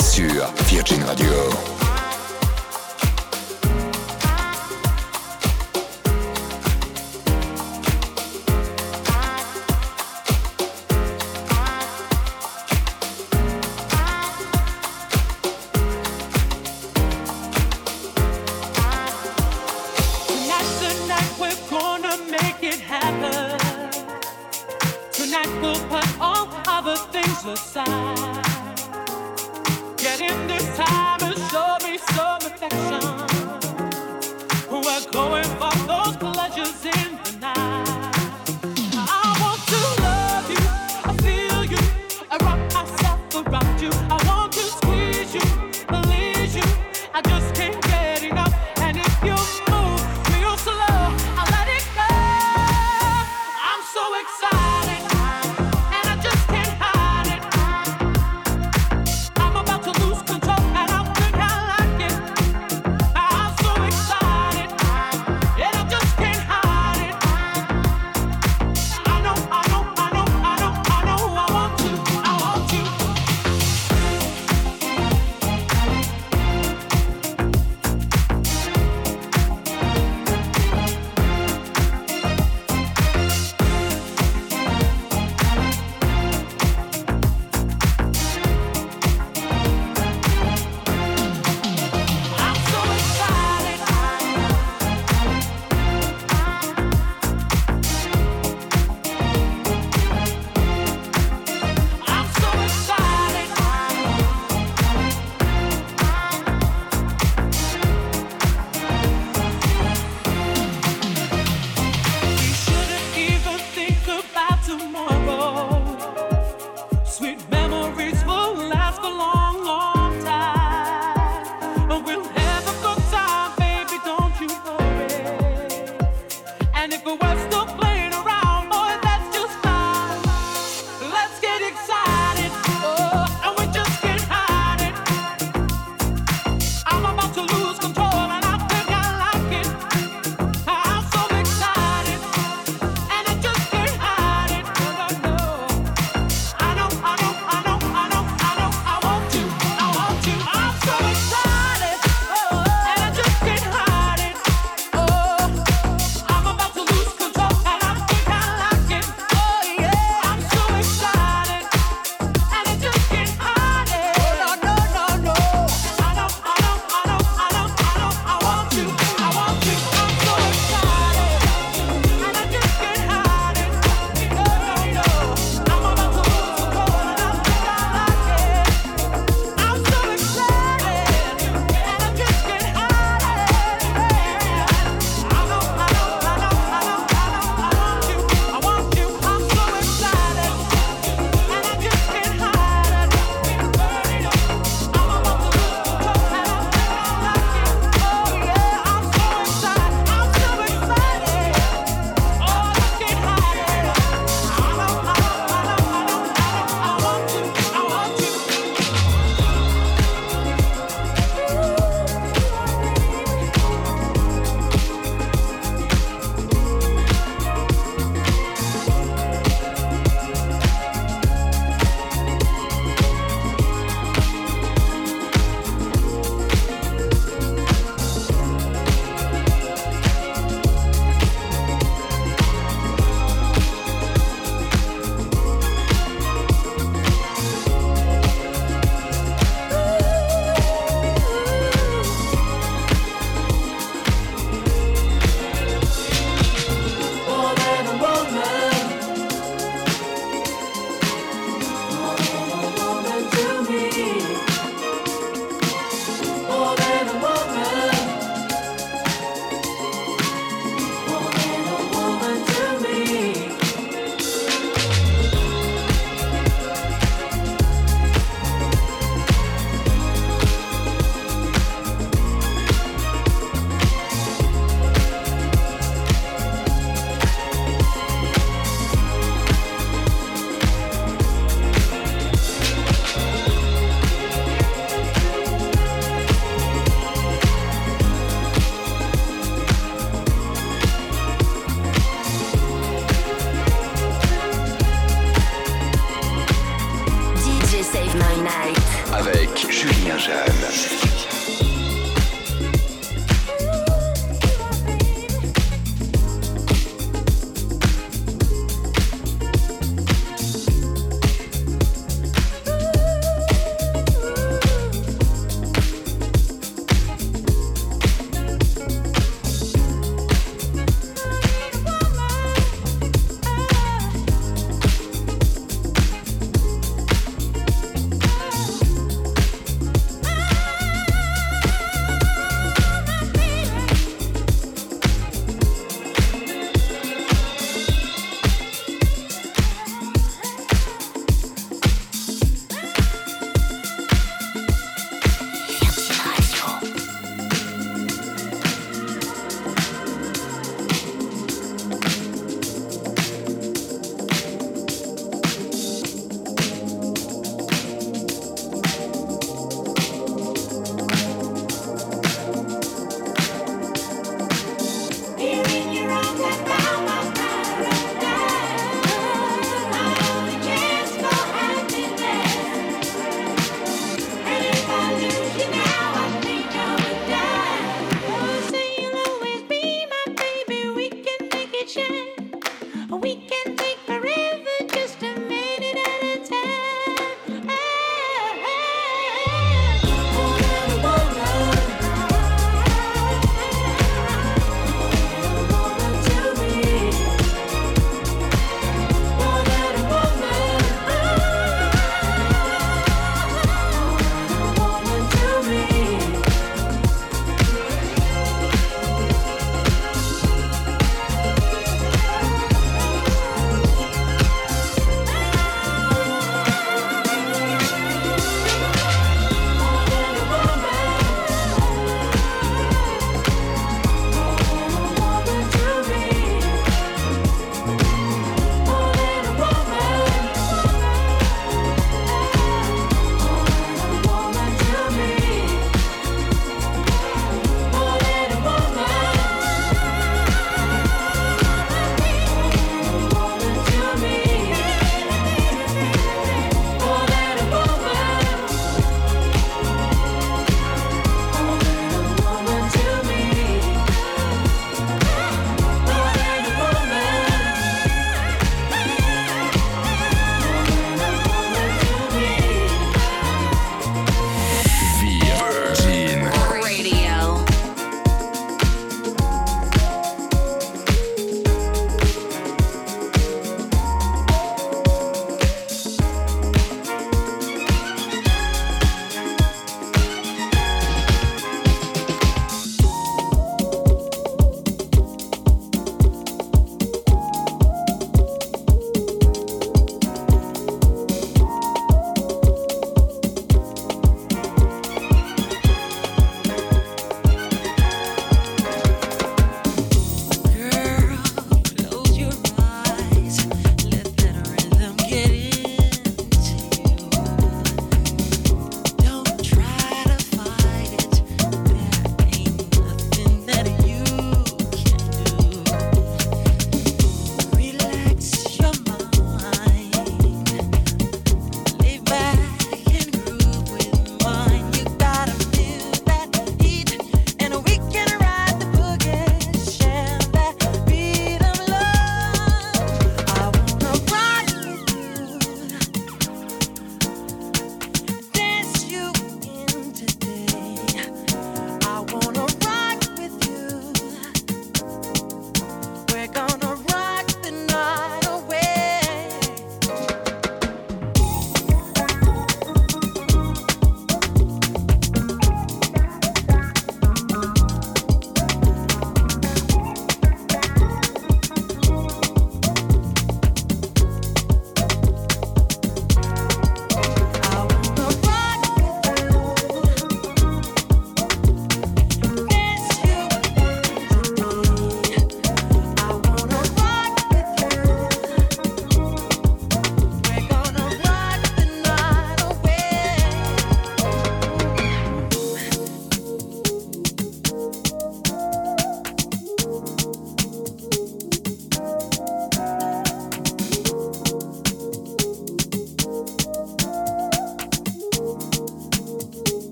Excited. More.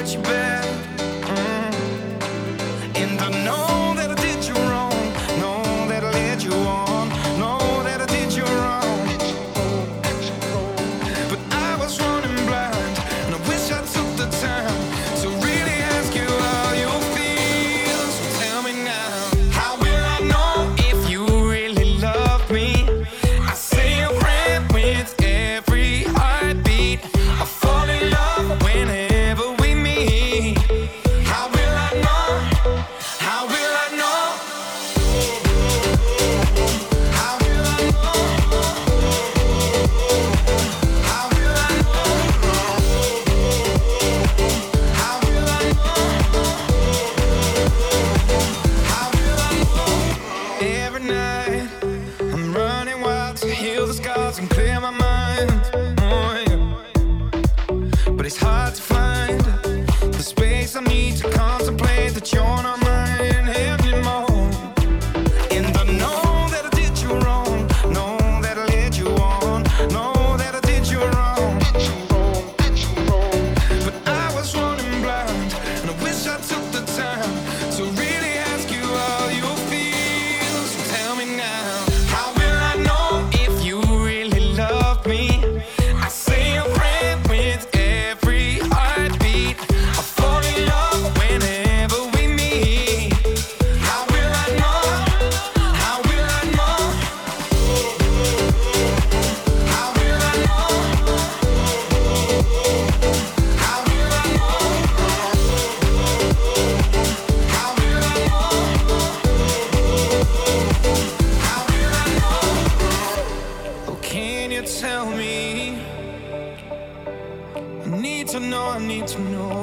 got you back. To know.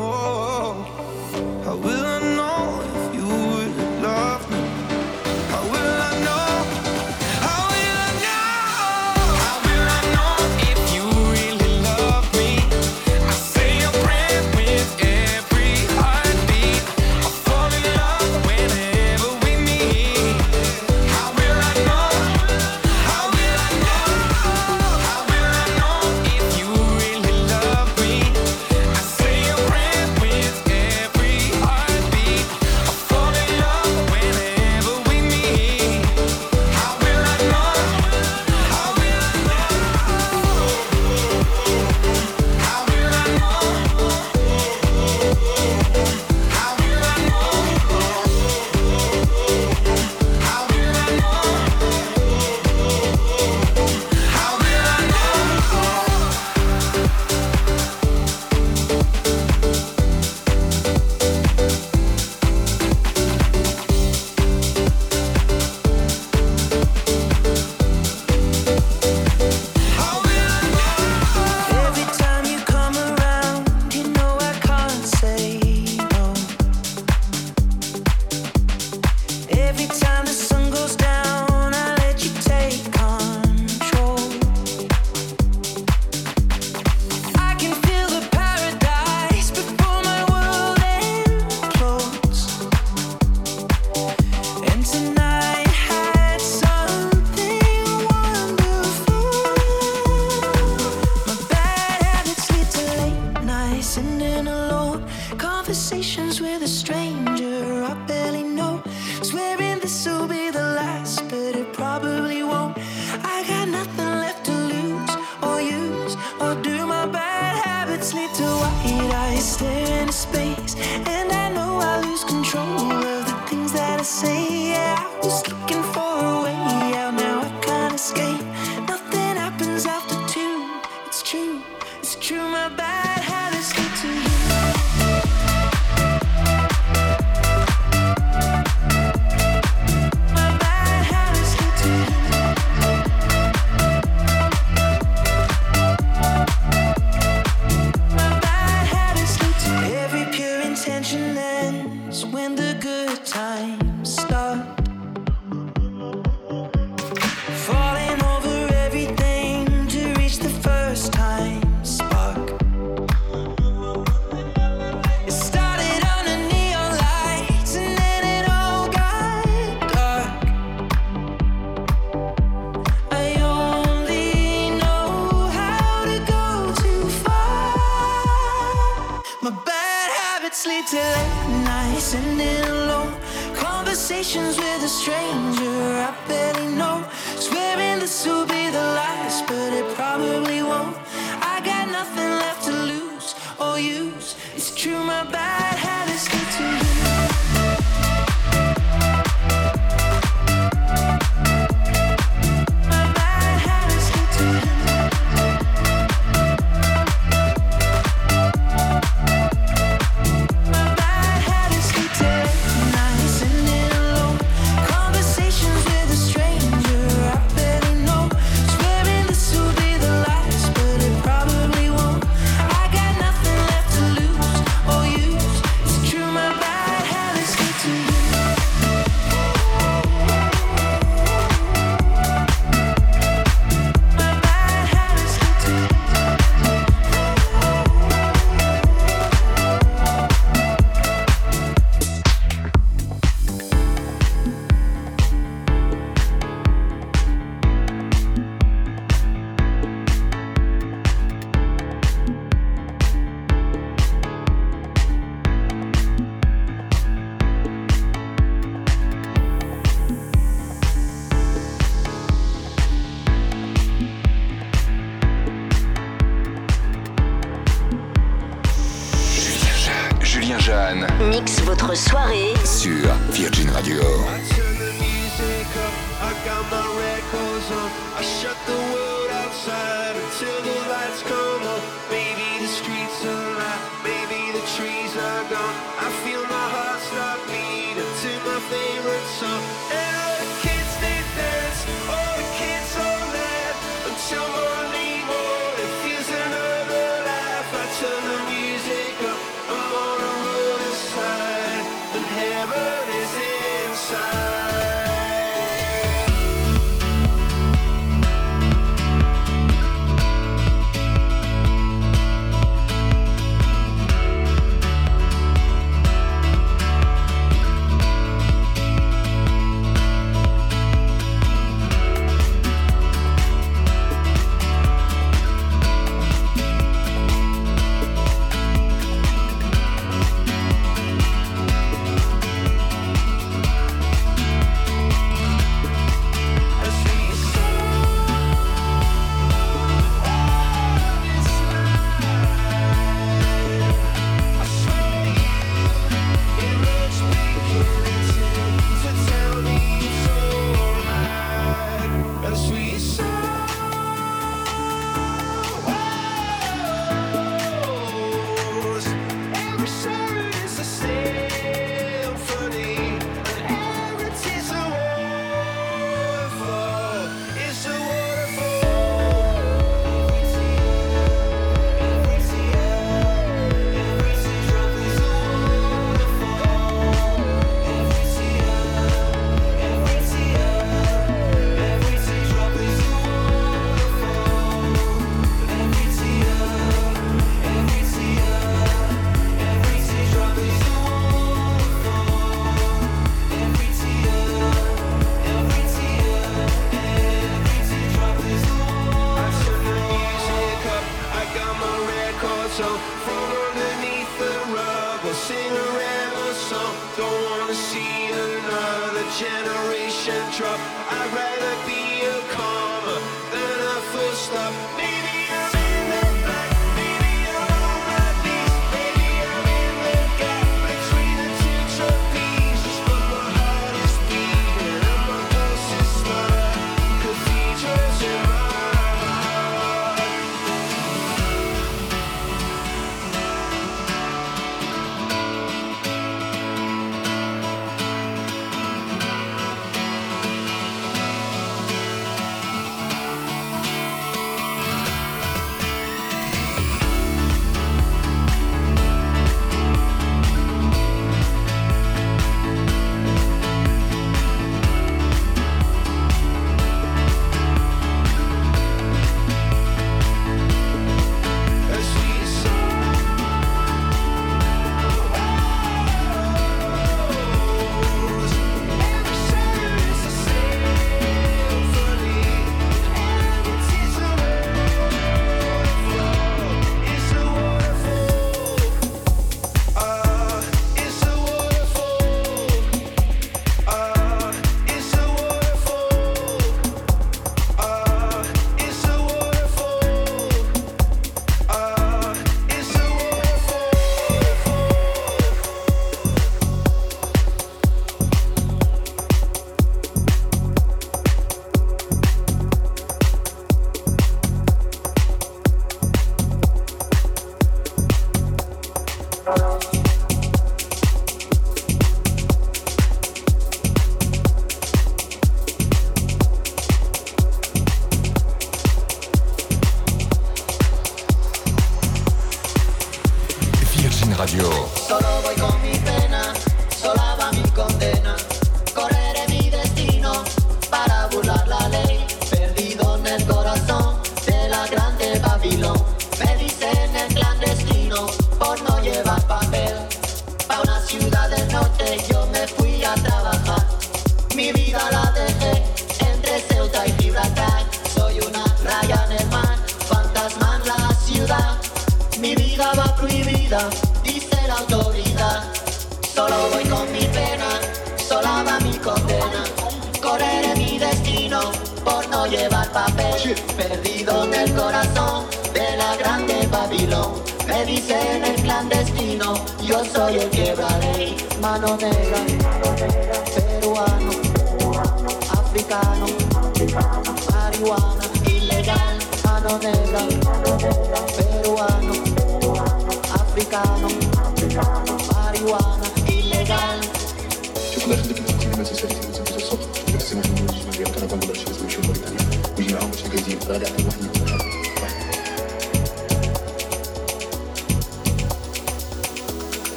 Revolution.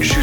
Julie.